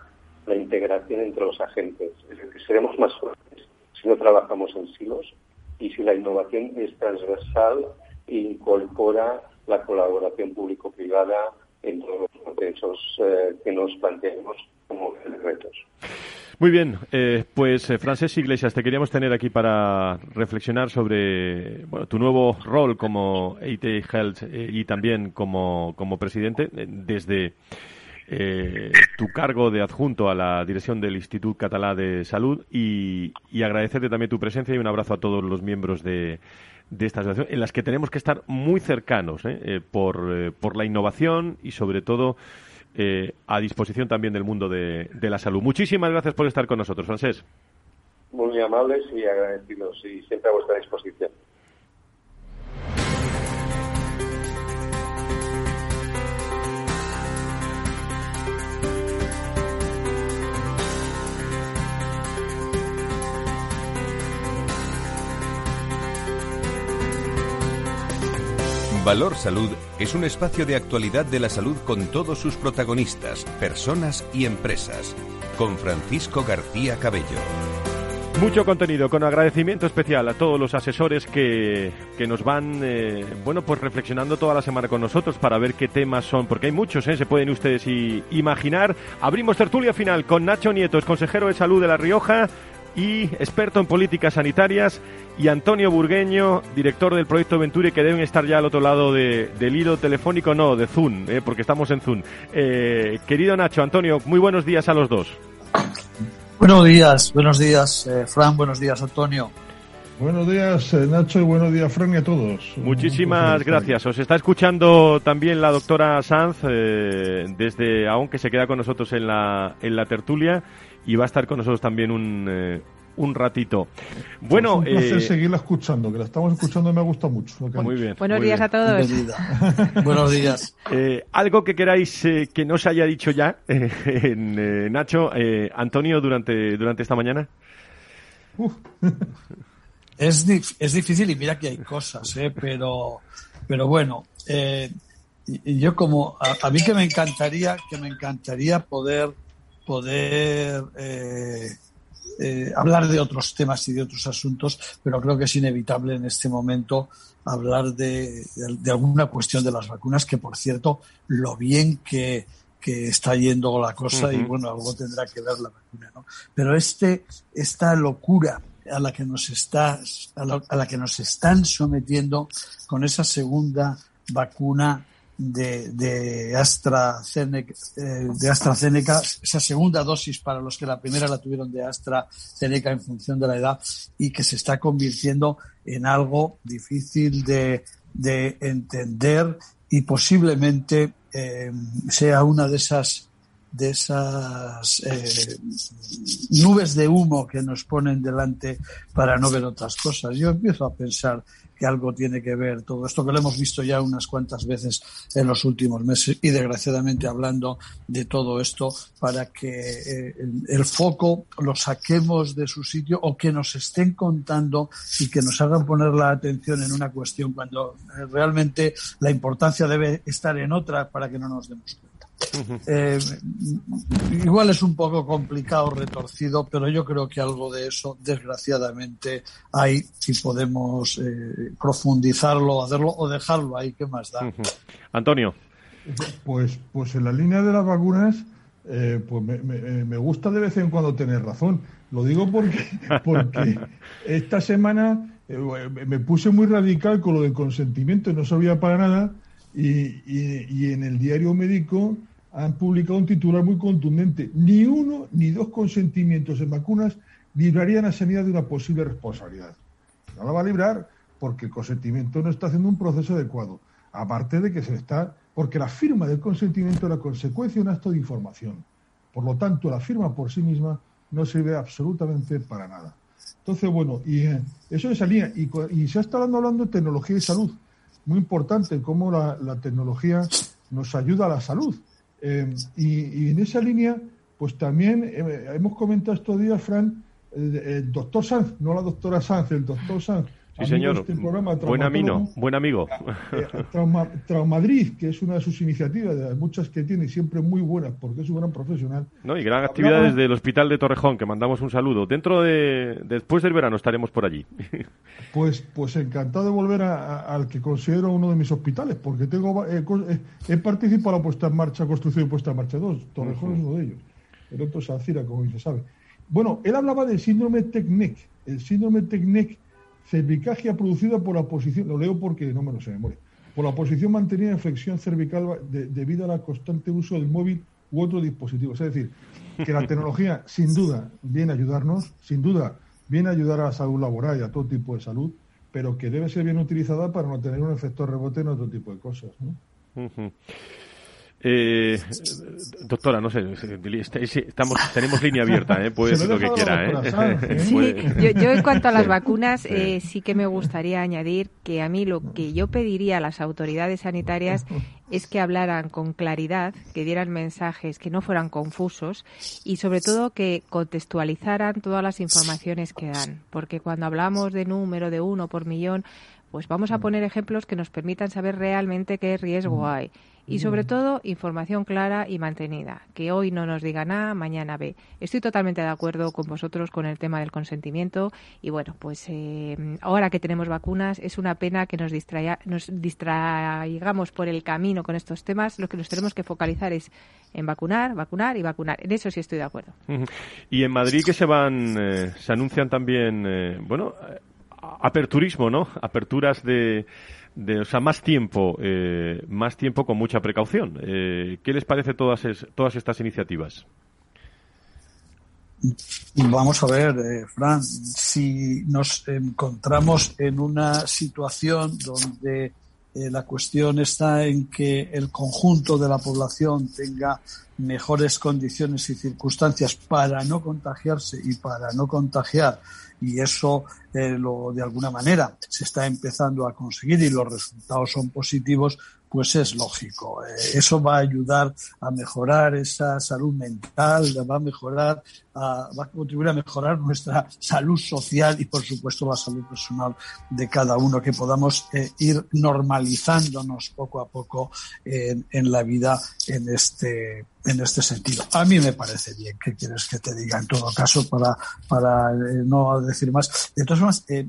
la integración entre los agentes. Es decir, seremos más fuertes si no trabajamos en silos y si la innovación es transversal e incorpora la colaboración público-privada en todos los procesos eh, que nos planteemos como retos. Muy bien, eh, pues eh, Francés Iglesias, te queríamos tener aquí para reflexionar sobre bueno, tu nuevo rol como IT Health eh, y también como, como presidente desde tu cargo de adjunto a la dirección del Instituto Catalá de Salud y, y, agradecerte también tu presencia y un abrazo a todos los miembros de, de esta asociación en las que tenemos que estar muy cercanos por, por la innovación y sobre todo eh, a disposición también del mundo de, de, la salud. Muchísimas gracias por estar con nosotros, Francés. Muy amables y agradecidos y siempre a vuestra disposición. Valor Salud es un espacio de actualidad de la salud con todos sus protagonistas, personas y empresas. Con Francisco García Cabello. Mucho contenido, con agradecimiento especial a todos los asesores que, que nos van, eh, bueno, pues reflexionando toda la semana con nosotros para ver qué temas son, porque hay muchos, ¿eh? se pueden ustedes imaginar. Abrimos tertulia final con Nacho Nietos, consejero de salud de La Rioja y experto en políticas sanitarias, y Antonio Burgueño, director del proyecto Venturi, que deben estar ya al otro lado de, del hilo telefónico, no, de Zoom, ¿eh? porque estamos en Zoom. Eh, querido Nacho, Antonio, muy buenos días a los dos. Buenos días, buenos días, eh, Fran, buenos días, Antonio. Buenos días, eh, Nacho, y buenos días, Fran, y a todos. Muchísimas gracias. Os está escuchando también la doctora Sanz, eh, desde aún se queda con nosotros en la, en la tertulia, y va a estar con nosotros también un, un ratito. Bueno, es un placer seguirla escuchando, que la estamos escuchando y me gusta mucho. muy bien. Buenos días a todos. [LAUGHS] Buenos días. algo que queráis que no se haya dicho ya, [LAUGHS] en, Nacho, Antonio, durante, durante esta mañana. [LAUGHS] Es, es difícil y mira que hay cosas, ¿eh? pero, pero bueno, eh, yo como a, mí que me encantaría que me encantaría poder poder eh, eh, hablar de otros temas y de otros asuntos, pero creo que es inevitable en este momento hablar de, alguna cuestión de las vacunas, que por cierto, lo bien que, está yendo la cosa y bueno, algo tendrá que ver la vacuna, ¿no? Pero este, esta locura a la que nos está, a la que nos están sometiendo con esa segunda vacuna de, de, AstraZeneca, eh, de AstraZeneca, esa segunda dosis para los que la primera la tuvieron de AstraZeneca en función de la edad y que se está convirtiendo en algo difícil de, de entender y posiblemente eh, sea una de esas de esas eh, nubes de humo que nos ponen delante para no ver otras cosas. Yo empiezo a pensar que algo tiene que ver todo esto, que lo hemos visto ya unas cuantas veces en los últimos meses y desgraciadamente hablando de todo esto para que eh, el, foco lo saquemos de su sitio o que nos estén contando y que nos hagan poner la atención en una cuestión cuando eh, realmente la importancia debe estar en otra para que no nos demos cuenta. Eh, igual es un poco complicado, retorcido, pero yo creo que algo de eso, desgraciadamente, hay si podemos eh, profundizarlo, hacerlo o dejarlo ahí, ¿qué más da? Antonio. Pues, pues en la línea de las vacunas, eh, pues me, me, gusta de vez en cuando tener razón. Lo digo porque, [LAUGHS] porque esta semana me puse muy radical con lo del consentimiento y no sabía para nada y, en el diario médico han publicado un titular muy contundente. Ni uno ni dos consentimientos en vacunas librarían a sanidad de una posible responsabilidad. No la va a librar porque el consentimiento no está haciendo un proceso adecuado. Aparte de que se está. Porque la firma del consentimiento es la consecuencia de un acto de información. Por lo tanto, la firma por sí misma no sirve absolutamente para nada. Entonces, bueno, y eh, eso es línea. Y, y se ha estado hablando de tecnología y salud muy importante cómo la, tecnología nos ayuda a la salud. Eh, y, en esa línea, pues también eh, hemos comentado estos días, Fran, el, doctor Sanz, no la doctora Sanz, el doctor Sanz, Sí, señor. Este buen amigo, buen amigo. Eh, Trauma, Traumadrid, que es una de sus iniciativas, de las muchas que tiene, siempre muy buenas, porque es un gran profesional. No, y gran actividad desde el Hospital de Torrejón, que mandamos un saludo. Dentro de, después del verano estaremos por allí. [LAUGHS] Pues, pues encantado de volver al que considero uno de mis hospitales, porque tengo eh, eh, he participado en la puesta en marcha, construcción y puesta en marcha dos. Torrejón es uno de ellos. El otro es Alcira, como bien se sabe. Bueno, él hablaba del síndrome TECNEC. El síndrome TECNEC cervicagia producida por la posición, lo leo porque no me lo sé de memoria, por la posición mantenida en flexión cervical debido a la constante uso del móvil u otro dispositivo. Es decir, que la tecnología [LAUGHS] sin duda viene a ayudarnos, sin duda viene a ayudar a la salud laboral y a todo tipo de salud, pero que debe ser bien utilizada para no tener un efecto rebote en otro tipo de cosas. ¿no? Eh, doctora, no sé, estamos, tenemos línea abierta, ¿eh? puede decir lo que quiera. ¿eh? [LAUGHS] yo, en cuanto a las vacunas, eh, sí que me gustaría añadir que a mí lo que yo pediría a las autoridades sanitarias es que hablaran con claridad, que dieran mensajes que no fueran confusos y sobre todo que contextualizaran todas las informaciones que dan. Porque cuando hablamos de número de uno por millón, pues vamos a poner ejemplos que nos permitan saber realmente qué riesgo hay y sobre todo información clara y mantenida, que hoy no nos diga nada, mañana ve. Estoy totalmente de acuerdo con vosotros con el tema del consentimiento y bueno, pues eh, ahora que tenemos vacunas es una pena que nos, distraiga, nos distraigamos por el camino con estos temas. Lo que nos tenemos que focalizar es en vacunar, vacunar y vacunar. En eso sí estoy de acuerdo. Y en Madrid que se van, eh, se anuncian también, eh, bueno, aperturismo, ¿no? Aperturas de de, o sea, más tiempo, eh, más tiempo con mucha precaución. Eh, ¿Qué les parece todas, todas estas iniciativas? Vamos a ver, eh, Fran, si nos encontramos en una situación donde la cuestión está en que el conjunto de la población tenga mejores condiciones y circunstancias para no contagiarse y para no contagiar y eso eh, lo, de alguna manera se está empezando a conseguir y los resultados son positivos, pues es lógico. Eh, eso va a ayudar a mejorar esa salud mental, va a mejorar, a, va a contribuir a mejorar nuestra salud social y, por supuesto, la salud personal de cada uno, que podamos eh, ir normalizándonos poco a poco en, en la vida en este en este sentido. A mí me parece bien. ¿Qué quieres que te diga? En todo caso, para, para eh, no decir más. De todas formas, eh,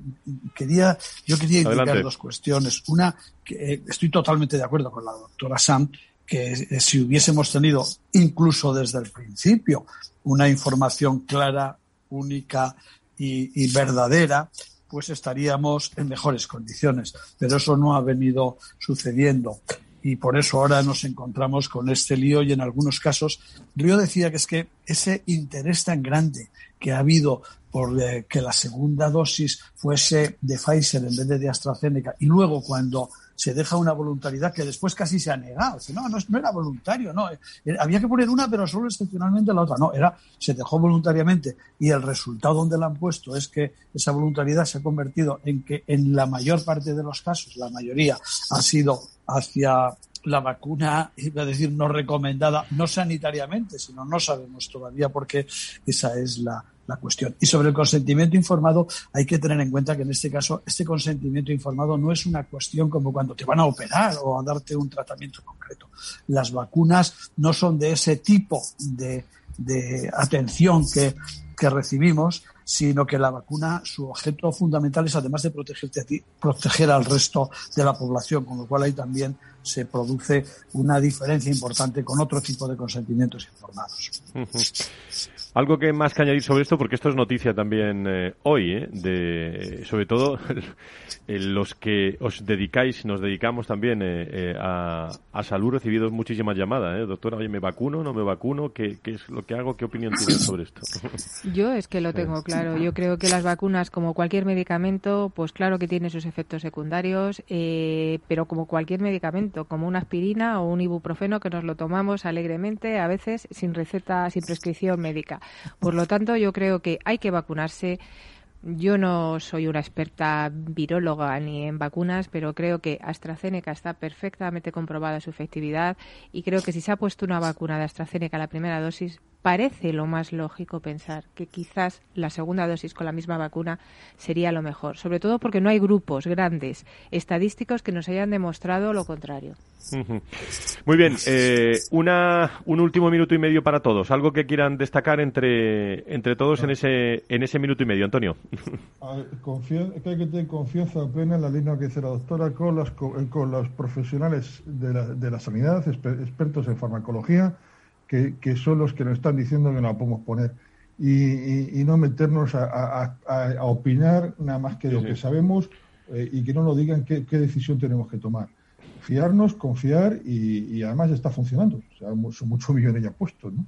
quería, yo quería indicar dos cuestiones. Una, que eh, estoy totalmente de acuerdo con la doctora Sam, que si hubiésemos tenido, incluso desde el principio, una información clara, única y, verdadera, pues estaríamos en mejores condiciones. Pero eso no ha venido sucediendo y por eso ahora nos encontramos con este lío y en algunos casos Río decía que es que ese interés tan grande que ha habido por eh, que la segunda dosis fuese de Pfizer en vez de de AstraZeneca y luego cuando se deja una voluntariedad que después casi se ha negado. No, no, era voluntario, no. Eh, había que poner una, pero solo excepcionalmente la otra. No, era, se dejó voluntariamente y el resultado donde la han puesto es que esa voluntariedad se ha convertido en que en la mayor parte de los casos, la mayoría, ha sido hacia la vacuna, iba a decir no recomendada, no sanitariamente, sino no sabemos todavía porque esa es la, la cuestión. Y sobre el consentimiento informado, hay que tener en cuenta que en este caso, este consentimiento informado no es una cuestión como cuando te van a operar o a darte un tratamiento concreto. Las vacunas no son de ese tipo de, de atención que, que recibimos, sino que la vacuna, su objeto fundamental es además de protegerte a ti, proteger al resto de la población, con lo cual ahí también se produce una diferencia importante con otro tipo de consentimientos informados. Algo que más que añadir sobre esto, porque esto es noticia también eh, hoy, eh, de, sobre todo [LAUGHS] los que os dedicáis, nos dedicamos también eh, a, a, salud, recibido muchísimas llamadas. Doctora, oye, ¿me vacuno? ¿No me vacuno? ¿Qué, ¿Qué, es lo que hago? ¿Qué opinión tienes sobre esto? [LAUGHS] Yo es que lo tengo claro. Yo creo que las vacunas, como cualquier medicamento, pues claro que tiene sus efectos secundarios, pero como cualquier medicamento, como una aspirina o un ibuprofeno que nos lo tomamos alegremente, a veces sin receta, sin prescripción médica. Por lo tanto, yo creo que hay que vacunarse. Yo no soy una experta viróloga ni en vacunas, pero creo que AstraZeneca está perfectamente comprobada su efectividad y creo que si se ha puesto una vacuna de AstraZeneca a la primera dosis, parece lo más lógico pensar que quizás la segunda dosis con la misma vacuna sería lo mejor, sobre todo porque no hay grupos grandes estadísticos que nos hayan demostrado lo contrario. Muy bien, eh, una, un último minuto y medio para todos. Algo que quieran destacar entre, entre todos en ese, en ese minuto y medio, Antonio. [LAUGHS] que hay que tener confianza plena en la línea que dice la doctora con, las, con los profesionales de la, de la sanidad, expertos en farmacología que, son los que nos están diciendo que no la podemos poner. Y, no meternos a, opinar nada más que lo que sabemos eh, y que no nos digan qué, decisión tenemos que tomar. Fiarnos, confiar y, además está funcionando. O sea, son muchos millones ya puestos, ¿no?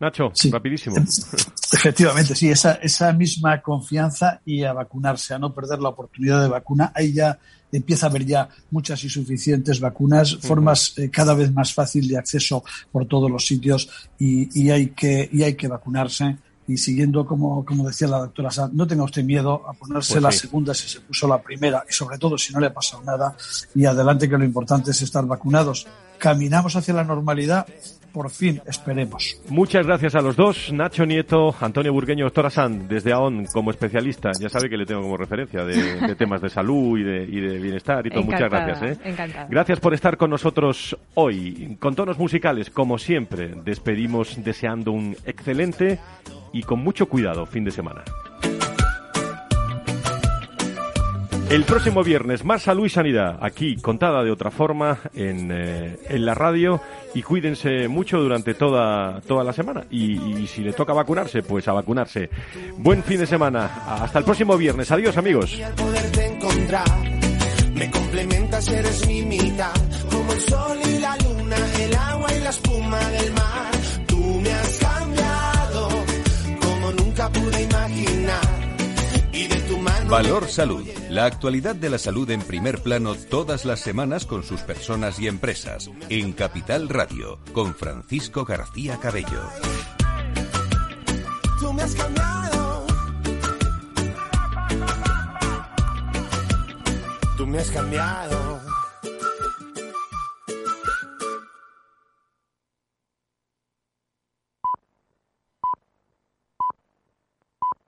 Nacho, rapidísimo. [LAUGHS] Efectivamente, sí, esa, esa misma confianza y a vacunarse, a no perder la oportunidad de vacuna. Ahí ya empieza a haber ya muchas y suficientes vacunas, formas eh, cada vez más fácil de acceso por todos los sitios y, y, hay, que, y hay que vacunarse. Y siguiendo, como, como decía la doctora Sanz, no tenga usted miedo a ponerse pues la segunda si se puso la primera y sobre todo si no le ha pasado nada y adelante que lo importante es estar vacunados caminamos hacia la normalidad por fin, esperemos. Muchas gracias a los dos, Nacho Nieto, Antonio Burgueño, doctora Sand, desde AON como especialista. Ya sabe que le tengo como referencia de, temas de salud y de, bienestar y todo. Muchas gracias. ¿eh? Gracias por estar con nosotros hoy. Con tonos musicales, como siempre, despedimos deseando un excelente y con mucho cuidado fin de semana. El próximo viernes, más salud y sanidad, aquí contada de otra forma en, eh, en la radio y cuídense mucho durante toda, toda la semana. Y, si le toca vacunarse, pues a vacunarse. Buen fin de semana. Hasta el próximo viernes. Adiós amigos. Y y. Valor Salud. La actualidad de la salud en primer plano todas las semanas con sus personas y empresas. En Capital Radio, con Francisco García Cabello. Tú me has cambiado. Tú me has cambiado.